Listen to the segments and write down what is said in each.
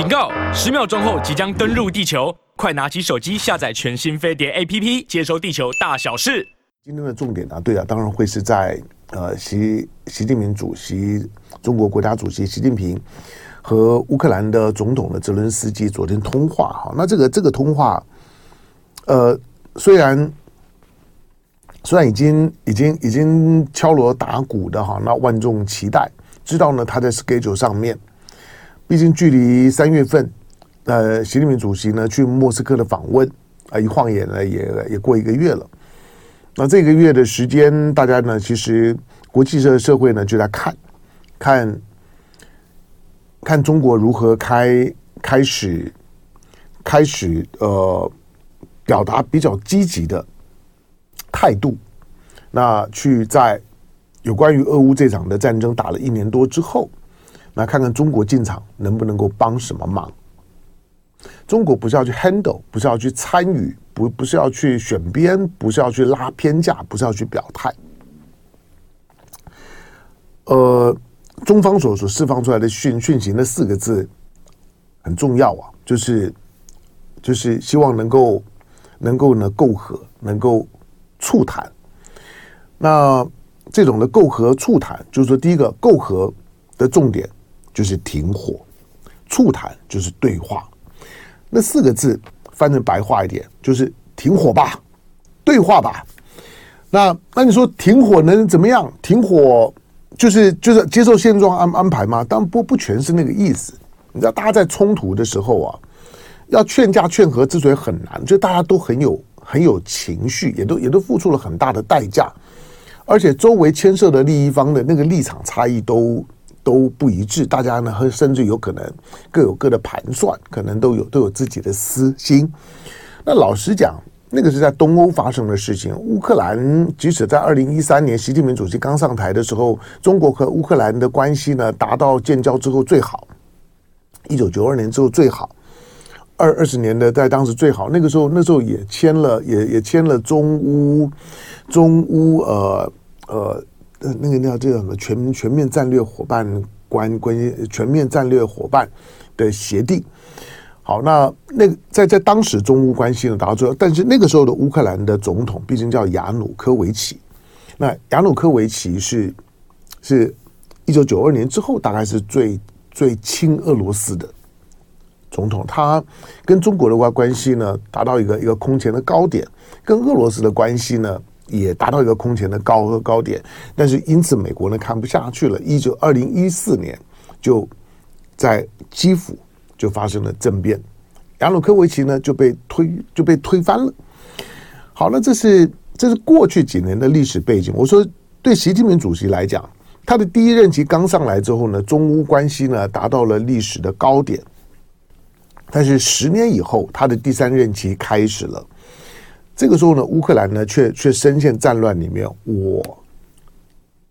警告！十秒钟后即将登陆地球，快拿起手机下载全新飞碟 APP，接收地球大小事。今天的重点啊，对啊，当然会是在呃习习近平主席，中国国家主席习近平和乌克兰的总统的泽伦斯基昨天通话哈。那这个这个通话，呃，虽然虽然已经已经已经敲锣打鼓的哈，那万众期待，知道呢他在 schedule 上面。毕竟距离三月份，呃，习近平主席呢去莫斯科的访问啊，一晃眼呢也也过一个月了。那这个月的时间，大家呢其实国际社社会呢就在看，看，看中国如何开开始开始呃表达比较积极的态度。那去在有关于俄乌这场的战争打了一年多之后。来看看中国进场能不能够帮什么忙？中国不是要去 handle，不是要去参与，不不是要去选边，不是要去拉偏架，不是要去表态。呃，中方所所释放出来的讯讯息，那四个字很重要啊，就是就是希望能够能够呢媾和，能够促谈。那这种的媾和促谈，就是说第一个媾和的重点。就是停火，促谈就是对话，那四个字翻成白话一点，就是停火吧，对话吧。那那你说停火能怎么样？停火就是就是接受现状安安排吗？当然不不全是那个意思。你知道，大家在冲突的时候啊，要劝架劝和之所以很难，就大家都很有很有情绪，也都也都付出了很大的代价，而且周围牵涉的利益方的那个立场差异都。都不一致，大家呢，甚至有可能各有各的盘算，可能都有都有自己的私心。那老实讲，那个是在东欧发生的事情。乌克兰即使在二零一三年习近平主席刚上台的时候，中国和乌克兰的关系呢达到建交之后最好，一九九二年之后最好，二二十年的在当时最好。那个时候那时候也签了也也签了中乌中乌呃呃。呃，那个叫这个什么全全面战略伙伴关关系全面战略伙伴的协定。好，那那在在当时中乌关系呢达到最后，但是那个时候的乌克兰的总统毕竟叫亚努科维奇。那亚努科维奇是是一九九二年之后大概是最最亲俄罗斯的总统，他跟中国的关关系呢达到一个一个空前的高点，跟俄罗斯的关系呢。也达到一个空前的高和高点，但是因此美国呢看不下去了，一九二零一四年就在基辅就发生了政变，亚努科维奇呢就被推就被推翻了。好，了这是这是过去几年的历史背景。我说对习近平主席来讲，他的第一任期刚上来之后呢，中乌关系呢达到了历史的高点，但是十年以后，他的第三任期开始了。这个时候呢，乌克兰呢却却深陷战乱里面。我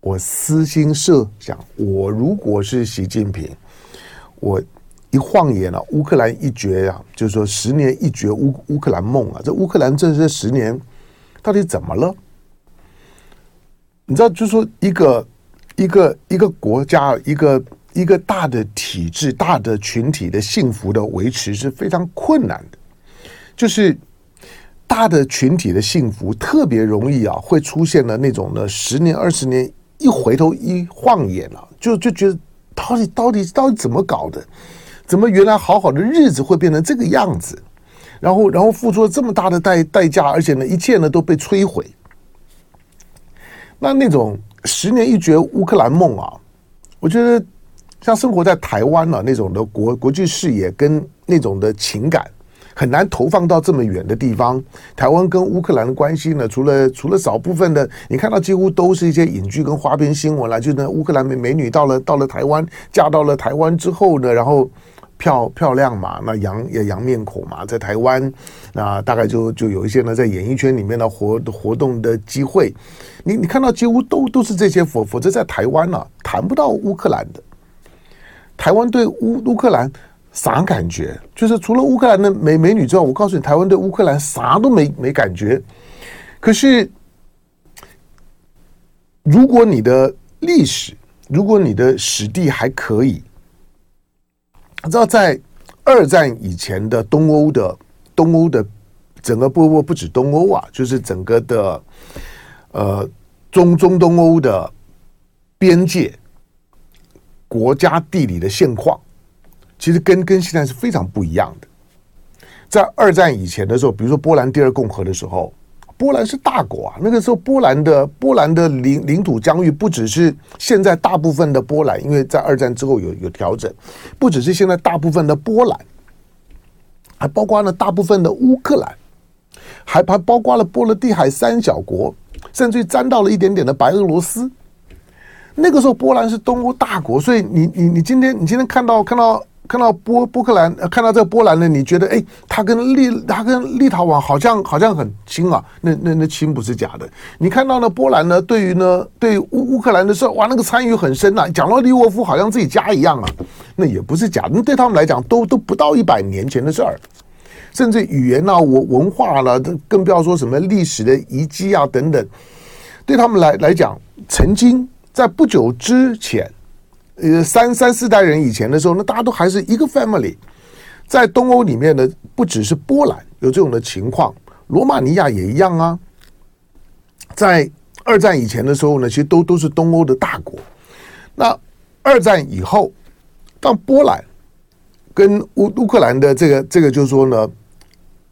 我私心设想，我如果是习近平，我一晃眼了，乌克兰一绝呀，就是说十年一绝乌乌克兰梦啊！这乌克兰这这十年到底怎么了？你知道，就是说一个一个一个国家，一个一个大的体制、大的群体的幸福的维持是非常困难的，就是。大的群体的幸福特别容易啊，会出现了那种呢十年二十年一回头一晃眼了，就就觉得到底到底到底怎么搞的？怎么原来好好的日子会变成这个样子？然后然后付出了这么大的代代价，而且呢一切呢都被摧毁。那那种十年一绝乌克兰梦啊，我觉得像生活在台湾啊那种的国国际视野跟那种的情感。很难投放到这么远的地方。台湾跟乌克兰的关系呢，除了除了少部分的，你看到几乎都是一些影剧跟花边新闻啦。就那乌克兰美美女到了到了台湾，嫁到了台湾之后呢，然后漂漂亮嘛，那洋也洋面孔嘛，在台湾，那大概就就有一些呢，在演艺圈里面的活活动的机会。你你看到几乎都都是这些，否否则在台湾呢，谈不到乌克兰的。台湾对乌乌克兰。啥感觉？就是除了乌克兰的美美女之外，我告诉你，台湾对乌克兰啥都没没感觉。可是，如果你的历史，如果你的史地还可以，你知道在二战以前的东欧的东欧的整个不不不止东欧啊，就是整个的呃中中东欧的边界国家地理的现况，其实跟跟现在是非常不一样的。在二战以前的时候，比如说波兰第二共和的时候。波兰是大国啊，那个时候波兰的波兰的领领土疆域不只是现在大部分的波兰，因为在二战之后有有调整，不只是现在大部分的波兰，还包括了大部分的乌克兰，还还包括了波罗的海三小国，甚至于沾到了一点点的白俄罗斯。那个时候波兰是东欧大国，所以你你你今天你今天看到看到。看到波波克兰，看到这个波兰呢，你觉得哎，他跟立他跟立陶宛好像好像很亲啊？那那那亲不是假的。你看到呢，波兰呢，对于呢，对乌乌克兰的时候，哇，那个参与很深呐、啊，讲到利沃夫好像自己家一样啊，那也不是假的。那对他们来讲，都都不到一百年前的事儿，甚至语言啊、文文化了、啊，更不要说什么历史的遗迹啊等等，对他们来来讲，曾经在不久之前。呃，三三四代人以前的时候，那大家都还是一个 family。在东欧里面呢，不只是波兰有这种的情况，罗马尼亚也一样啊。在二战以前的时候呢，其实都都是东欧的大国。那二战以后，当波兰跟乌乌克兰的这个这个，就是说呢，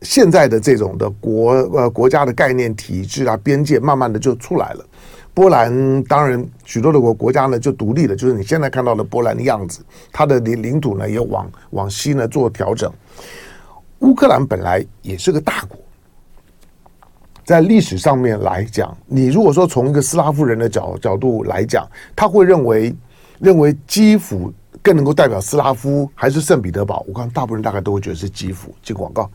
现在的这种的国呃国家的概念体制啊，边界慢慢的就出来了。波兰当然许多的国国家呢就独立了，就是你现在看到的波兰的样子，它的领领土呢也往往西呢做调整。乌克兰本来也是个大国，在历史上面来讲，你如果说从一个斯拉夫人的角角度来讲，他会认为认为基辅更能够代表斯拉夫，还是圣彼得堡？我看大部分人大概都会觉得是基辅。进广告。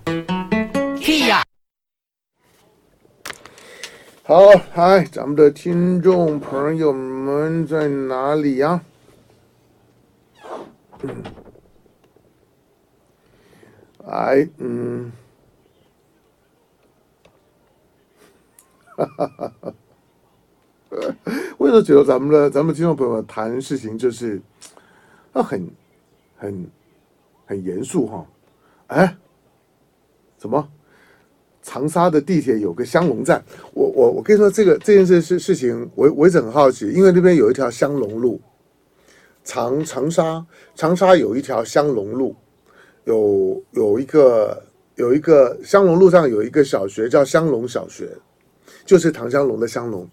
好，嗨，咱们的听众朋友们在哪里呀？嗯，哎，嗯，哈哈哈哈，我有时候觉得咱们的咱们听众朋友们谈事情就是，啊，很很很严肃哈，哎，怎么？长沙的地铁有个香龙站，我我我跟你说，这个这件事事事情，我我一直很好奇，因为那边有一条香龙路，长长沙长沙有一条香龙路，有有一个有一个香龙路上有一个小学叫香龙小学，就是唐香龙的香龙。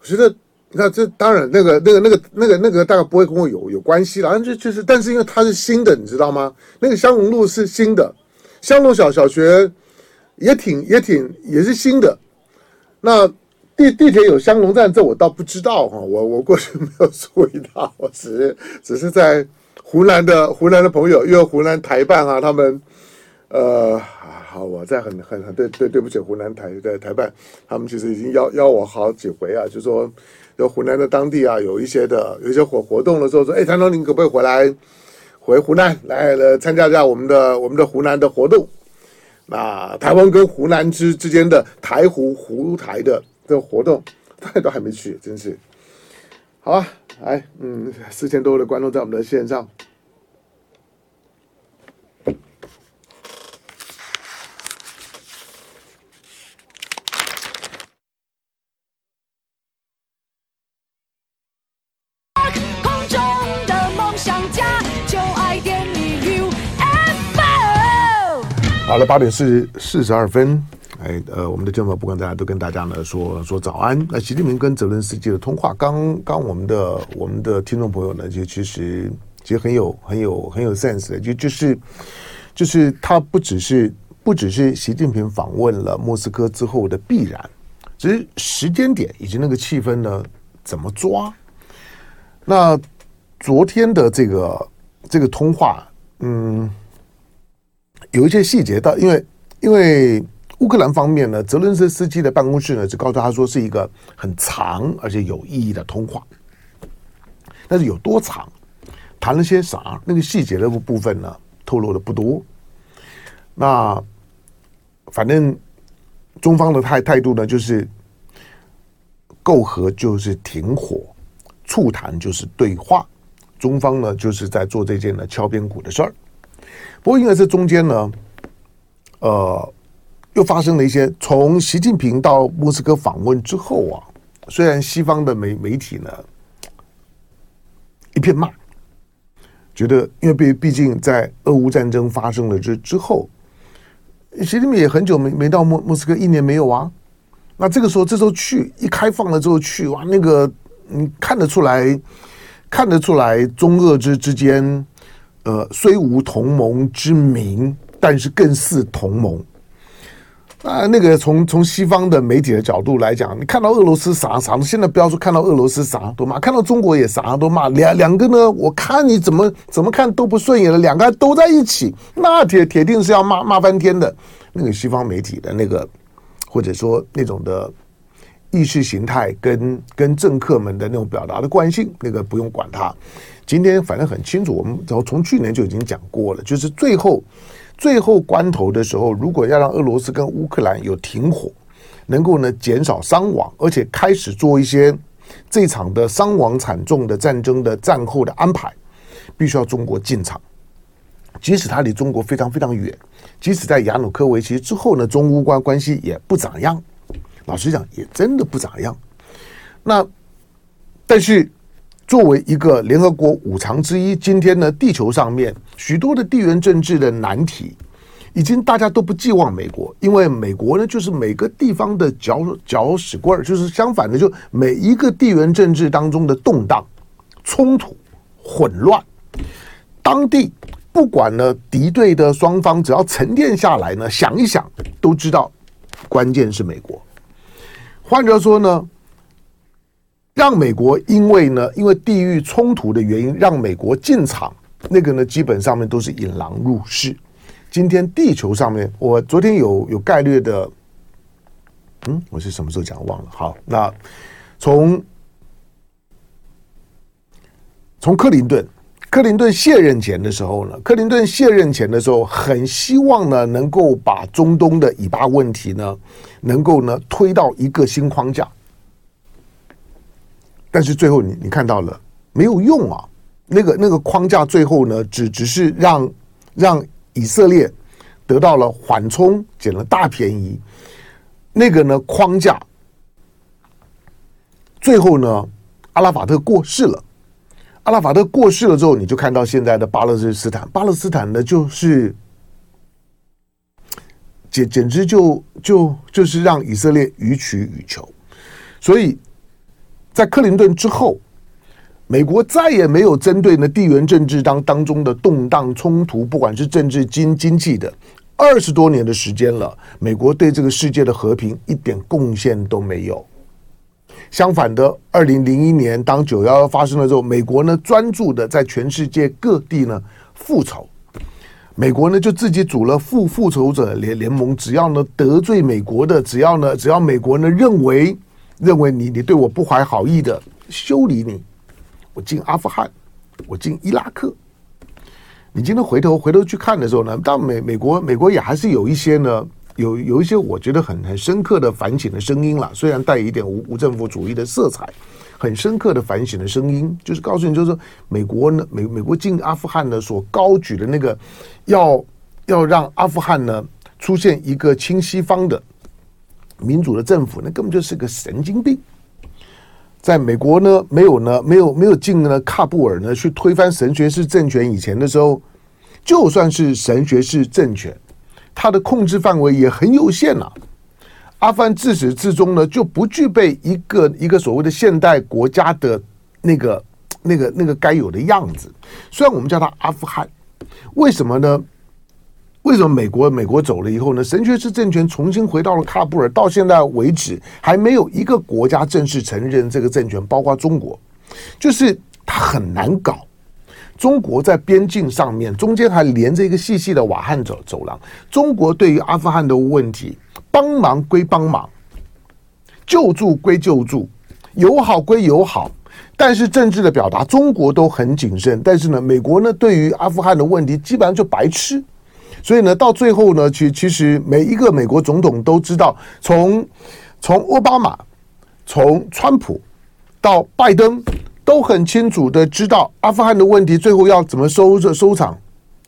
我觉得，你看这当然那个那个那个那个那个大概不会跟我有有关系了，就就是，但是因为它是新的，你知道吗？那个香龙路是新的，香龙小小学。也挺也挺也是新的，那地地铁有香龙站，这我倒不知道哈，我我过去没有注意到，我只是只是在湖南的湖南的朋友，因为湖南台办啊，他们呃好，我在很很很对对对不起湖南台的台办，他们其实已经邀邀我好几回啊，就说有湖南的当地啊有一些的有一些活活动的时候说，哎，谭总您可不可以回来回湖南来来参加一下我们的我们的湖南的活动？那台湾跟湖南之之间的台湖湖台的这个活动，大家都还没去，真是。好啊，哎，嗯，四千多位的观众在我们的线上。好了，八点四十四十二分，哎，呃，我们的节目不管大家都跟大家呢说说早安。那习近平跟泽伦斯基的通话，刚刚我们的我们的听众朋友呢，就其实其实很有很有很有 sense 的，就就是就是他不只是不只是习近平访问了莫斯科之后的必然，只是时间点以及那个气氛呢怎么抓。那昨天的这个这个通话，嗯。有一些细节到，因为因为乌克兰方面呢，泽伦斯斯基的办公室呢，就告诉他说是一个很长而且有意义的通话，但是有多长，谈了些啥，那个细节的部分呢，透露的不多。那反正中方的态态度呢，就是媾和就是停火，促谈就是对话，中方呢就是在做这件呢敲边鼓的事儿。不过因为这中间呢，呃，又发生了一些。从习近平到莫斯科访问之后啊，虽然西方的媒媒体呢一片骂，觉得因为毕毕竟在俄乌战争发生了之之后，习近平也很久没没到莫莫斯科，一年没有啊。那这个时候，这时候去一开放了之后去哇，那个你看得出来，看得出来中俄之之间，呃，虽无同盟之名，但是更似同盟。啊，那个从从西方的媒体的角度来讲，你看到俄罗斯啥啥，现在不要说看到俄罗斯啥都骂，看到中国也啥都骂，两两个呢，我看你怎么怎么看都不顺眼了，两个都在一起，那铁铁定是要骂骂翻天的。那个西方媒体的那个。或者说那种的意识形态跟跟政客们的那种表达的惯性，那个不用管它。今天反正很清楚，我们从从去年就已经讲过了，就是最后最后关头的时候，如果要让俄罗斯跟乌克兰有停火，能够呢减少伤亡，而且开始做一些这场的伤亡惨重的战争的战后的安排，必须要中国进场，即使它离中国非常非常远。即使在亚努科维奇之后呢，中乌关关系也不咋样。老实讲，也真的不咋样。那但是作为一个联合国五常之一，今天呢，地球上面许多的地缘政治的难题，已经大家都不寄望美国，因为美国呢，就是每个地方的搅搅屎棍儿，就是相反的，就每一个地缘政治当中的动荡、冲突、混乱，当地。不管呢，敌对的双方只要沉淀下来呢，想一想都知道，关键是美国。换句话说呢，让美国因为呢，因为地域冲突的原因，让美国进场，那个呢，基本上面都是引狼入室。今天地球上面，我昨天有有概略的，嗯，我是什么时候讲忘了。好，那从从克林顿。克林顿卸任前的时候呢，克林顿卸任前的时候，很希望呢能够把中东的以巴问题呢，能够呢推到一个新框架。但是最后你你看到了没有用啊，那个那个框架最后呢，只只是让让以色列得到了缓冲，捡了大便宜。那个呢框架最后呢，阿拉法特过世了。阿拉法特过世了之后，你就看到现在的巴勒斯坦。巴勒斯坦呢，就是简简直就就就是让以色列予取予求。所以在克林顿之后，美国再也没有针对呢地缘政治当当中的动荡冲突，不管是政治经经济的，二十多年的时间了，美国对这个世界的和平一点贡献都没有。相反的，二零零一年当九幺幺发生了之后，美国呢专注的在全世界各地呢复仇，美国呢就自己组了复复仇者联联盟，只要呢得罪美国的，只要呢只要美国呢认为认为你你对我不怀好意的，修理你，我进阿富汗，我进伊拉克，你今天回头回头去看的时候呢，当美美国美国也还是有一些呢。有有一些我觉得很很深刻的反省的声音了，虽然带一点无无政府主义的色彩，很深刻的反省的声音，就是告诉你，就是说美国呢，美美国进阿富汗呢所高举的那个要要让阿富汗呢出现一个亲西方的民主的政府，那根本就是个神经病。在美国呢，没有呢，没有没有进呢喀布尔呢去推翻神学式政权以前的时候，就算是神学式政权。它的控制范围也很有限呐、啊。阿富汗自始至终呢，就不具备一个一个所谓的现代国家的那个那个那个该有的样子。虽然我们叫它阿富汗，为什么呢？为什么美国美国走了以后呢？神学式政权重新回到了喀布尔，到现在为止还没有一个国家正式承认这个政权，包括中国，就是它很难搞。中国在边境上面，中间还连着一个细细的瓦罕走走廊。中国对于阿富汗的问题，帮忙归帮忙，救助归救助，友好归友好，但是政治的表达，中国都很谨慎。但是呢，美国呢，对于阿富汗的问题，基本上就白痴。所以呢，到最后呢，其其实每一个美国总统都知道，从从奥巴马，从川普到拜登。都很清楚的知道阿富汗的问题最后要怎么收着收场，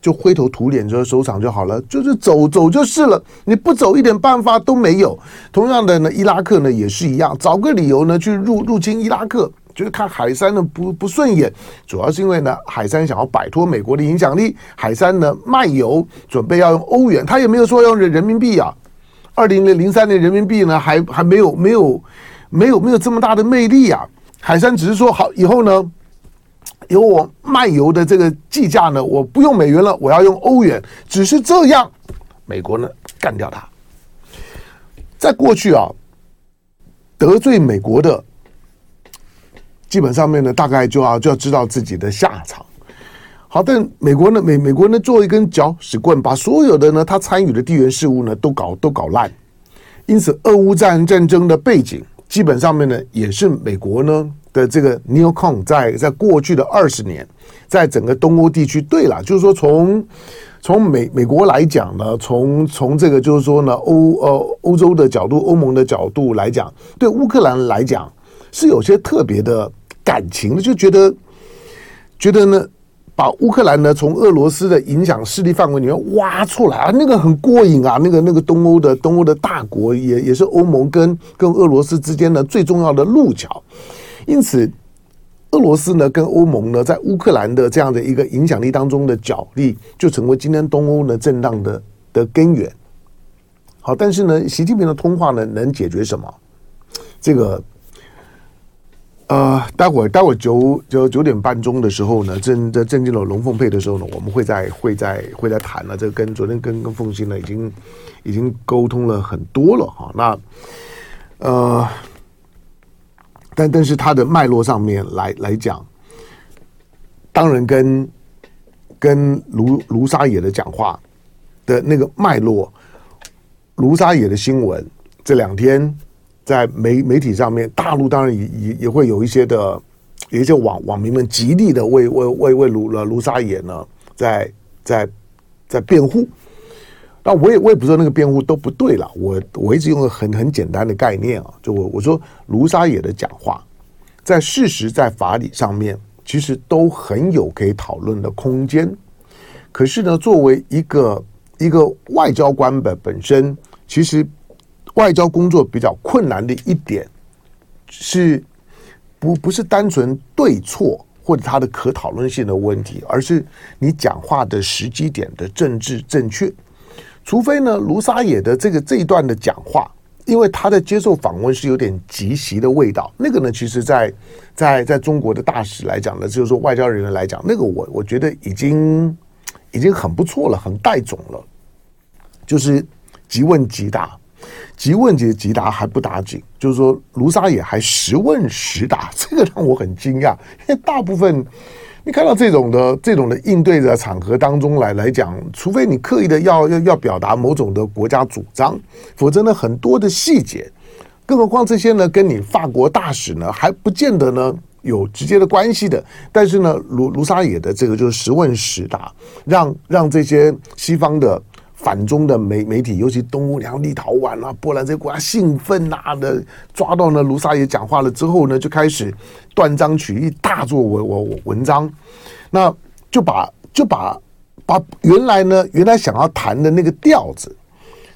就灰头土脸就收场就好了，就是走走就是了，你不走一点办法都没有。同样的呢，伊拉克呢也是一样，找个理由呢去入入侵伊拉克，就是看海山呢不不顺眼，主要是因为呢海山想要摆脱美国的影响力，海山呢卖油准备要用欧元，他也没有说要用人人民币啊。二零零三年人民币呢还还没有没有没有没有这么大的魅力啊，海山只是说好以后呢。由我卖油的这个计价呢，我不用美元了，我要用欧元。只是这样，美国呢干掉他。在过去啊，得罪美国的，基本上面呢，大概就要就要知道自己的下场。好，但美国呢，美美国呢，做一根搅屎棍，把所有的呢他参与的地缘事务呢都搞都搞烂。因此，俄乌战战争的背景，基本上面呢，也是美国呢。的这个 Neocon 在在过去的二十年，在整个东欧地区，对了，就是说从从美美国来讲呢，从从这个就是说呢，欧呃欧洲的角度，欧盟的角度来讲，对乌克兰来讲是有些特别的感情的，就觉得觉得呢，把乌克兰呢从俄罗斯的影响势力范围里面挖出来啊，那个很过瘾啊，那个那个东欧的东欧的大国也也是欧盟跟跟俄罗斯之间的最重要的路桥。因此，俄罗斯呢跟欧盟呢在乌克兰的这样的一个影响力当中的角力，就成为今天东欧呢震荡的的根源。好，但是呢，习近平的通话呢能解决什么？这个，呃，待会儿待会儿九九九点半钟的时候呢，正在正进了龙凤配的时候呢，我们会在会在会在谈了。这跟昨天跟跟凤欣呢已经已经沟通了很多了哈。那呃。但但是它的脉络上面来来讲，当然跟跟卢卢沙野的讲话的那个脉络，卢沙野的新闻这两天在媒媒体上面，大陆当然也也也会有一些的，有一些网网民们极力的为为为为卢了卢沙野呢，在在在辩护。那我也我也不知道那个辩护都不对了，我我一直用个很很简单的概念啊，就我我说卢沙野的讲话，在事实在法理上面，其实都很有可以讨论的空间。可是呢，作为一个一个外交官的本身，其实外交工作比较困难的一点，是不不是单纯对错或者他的可讨论性的问题，而是你讲话的时机点的政治正确。除非呢，卢沙野的这个这一段的讲话，因为他的接受访问是有点即席的味道。那个呢，其实，在在在中国的大使来讲呢，就是说外交人员来讲，那个我我觉得已经已经很不错了，很带种了。就是即问即答，即问即即答还不打紧，就是说卢沙野还实问实答，这个让我很惊讶，因为大部分。你看到这种的这种的应对的场合当中来来讲，除非你刻意的要要要表达某种的国家主张，否则呢，很多的细节，更何况这些呢跟你法国大使呢还不见得呢有直接的关系的。但是呢，卢卢沙野的这个就是实问实答，让让这些西方的。反中的媒媒体，尤其东欧，然后立陶宛啊、波兰这些国家兴奋呐的，抓到呢卢沙也讲话了之后呢，就开始断章取义，大做文文文章，那就把就把把原来呢原来想要谈的那个调子，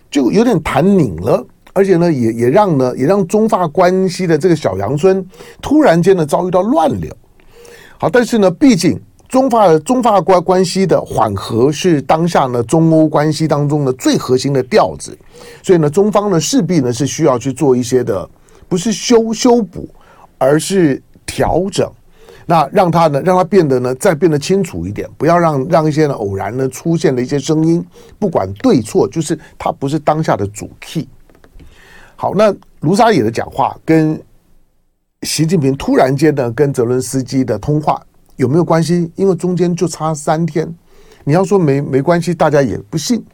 就有点谈拧了，而且呢也也让呢也让中法关系的这个小阳春突然间呢遭遇到乱流。好，但是呢，毕竟。中法中法关关系的缓和是当下呢中欧关系当中的最核心的调子，所以呢中方呢势必呢是需要去做一些的，不是修修补，而是调整，那让它呢让它变得呢再变得清楚一点，不要让让一些呢偶然呢出现的一些声音，不管对错，就是它不是当下的主 key。好，那卢沙野的讲话跟习近平突然间呢跟泽伦斯基的通话。有没有关系？因为中间就差三天，你要说没没关系，大家也不信。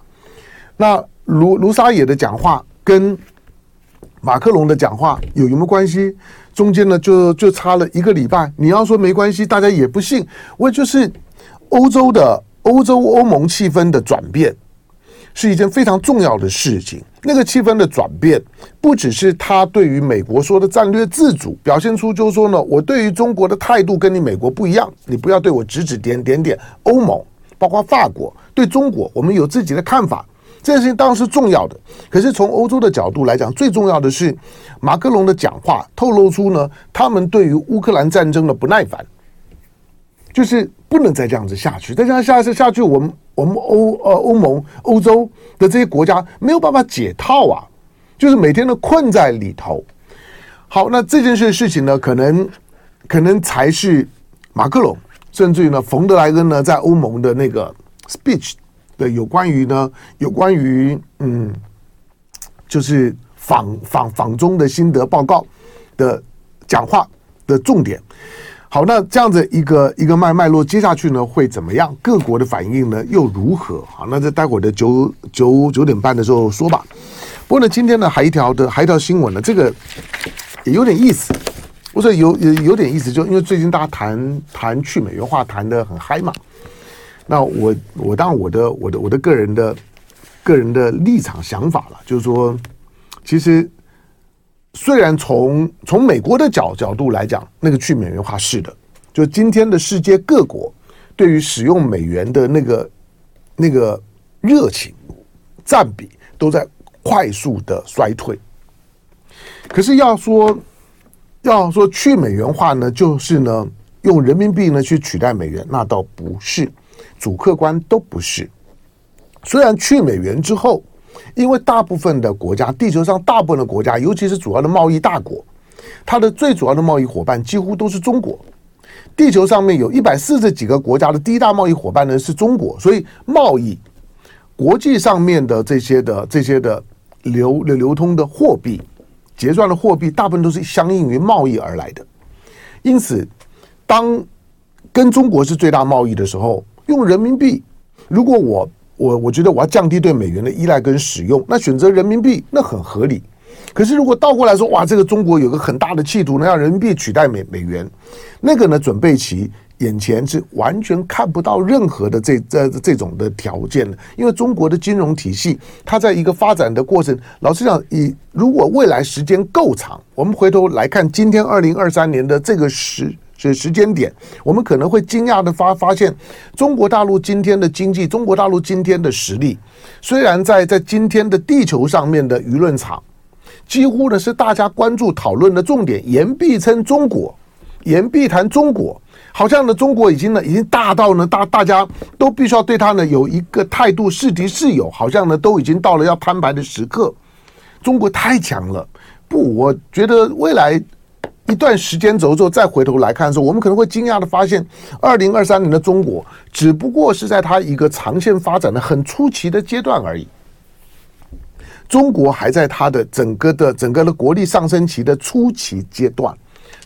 那卢卢沙野的讲话跟马克龙的讲话有有没有关系？中间呢就就差了一个礼拜，你要说没关系，大家也不信。我就是欧洲的欧洲欧盟气氛的转变。是一件非常重要的事情。那个气氛的转变，不只是他对于美国说的战略自主，表现出就是说呢，我对于中国的态度跟你美国不一样，你不要对我指指点点点。欧盟包括法国，对中国，我们有自己的看法。这件事情当然是重要的，可是从欧洲的角度来讲，最重要的是马克龙的讲话透露出呢，他们对于乌克兰战争的不耐烦，就是不能再这样子下去，再这样下去下去，我们我们欧呃欧盟欧洲的这些国家没有办法解套啊，就是每天都困在里头。好，那这件事事情呢，可能可能才是马克龙，甚至于呢，冯德莱恩呢，在欧盟的那个 speech。的，有关于呢，有关于嗯，就是访访访中的心得报告的讲话的重点。好，那这样子一个一个脉脉络，接下去呢会怎么样？各国的反应呢又如何？好，那在待会的九九九点半的时候说吧。不过呢，今天呢还一条的还一条新闻呢，这个也有点意思。我说有有有点意思，就因为最近大家谈谈去美元化谈得很嗨嘛。那我我当然我的我的我的个人的个人的立场想法了，就是说，其实虽然从从美国的角角度来讲，那个去美元化是的，就今天的世界各国对于使用美元的那个那个热情占比都在快速的衰退。可是要说要说去美元化呢，就是呢用人民币呢去取代美元，那倒不是。主客观都不是。虽然去美元之后，因为大部分的国家，地球上大部分的国家，尤其是主要的贸易大国，它的最主要的贸易伙伴几乎都是中国。地球上面有一百四十几个国家的第一大贸易伙伴呢是中国，所以贸易国际上面的这些的这些的流流流通的货币结算的货币，大部分都是相应于贸易而来的。因此，当跟中国是最大贸易的时候。用人民币，如果我我我觉得我要降低对美元的依赖跟使用，那选择人民币那很合理。可是如果倒过来说，哇，这个中国有个很大的企图，能让人民币取代美美元，那个呢，准备期眼前是完全看不到任何的这这这种的条件的，因为中国的金融体系，它在一个发展的过程，老实讲，以如果未来时间够长，我们回头来看今天二零二三年的这个时。这时间点，我们可能会惊讶的发发现，中国大陆今天的经济，中国大陆今天的实力，虽然在在今天的地球上面的舆论场，几乎呢是大家关注讨论的重点，言必称中国，言必谈中国，好像呢中国已经呢已经大到呢大大家都必须要对他呢有一个态度是敌是友，好像呢都已经到了要摊牌的时刻，中国太强了，不，我觉得未来。一段时间走之后，再回头来看的时候，我们可能会惊讶的发现，二零二三年的中国只不过是在它一个长线发展的很初期的阶段而已。中国还在它的整个的整个的国力上升期的初期阶段。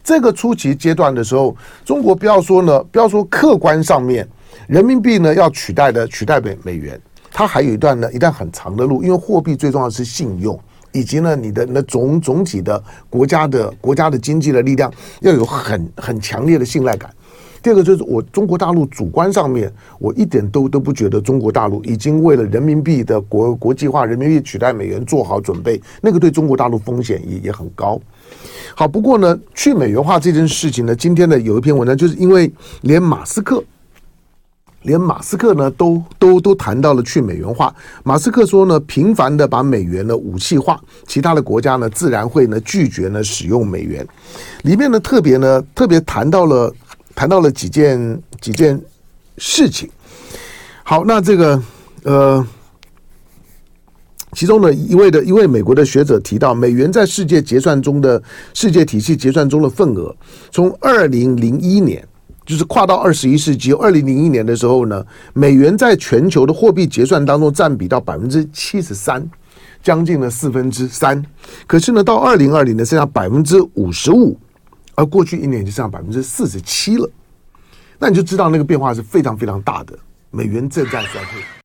这个初期阶段的时候，中国不要说呢，不要说客观上面人民币呢要取代的取代美美元，它还有一段呢一段很长的路，因为货币最重要的是信用。以及呢，你的那总总体的国家的国家的经济的力量要有很很强烈的信赖感。第二个就是我中国大陆主观上面，我一点都都不觉得中国大陆已经为了人民币的国国际化、人民币取代美元做好准备，那个对中国大陆风险也也很高。好，不过呢，去美元化这件事情呢，今天呢有一篇文章，就是因为连马斯克。连马斯克呢都都都谈到了去美元化。马斯克说呢，频繁的把美元呢武器化，其他的国家呢自然会呢拒绝呢使用美元。里面呢特别呢特别谈到了谈到了几件几件事情。好，那这个呃，其中呢一位的一位美国的学者提到，美元在世界结算中的世界体系结算中的份额，从二零零一年。就是跨到二十一世纪，二零零一年的时候呢，美元在全球的货币结算当中占比到百分之七十三，将近了四分之三。可是呢，到二零二零年剩下百分之五十五，而过去一年就剩下百分之四十七了。那你就知道那个变化是非常非常大的，美元正在衰退。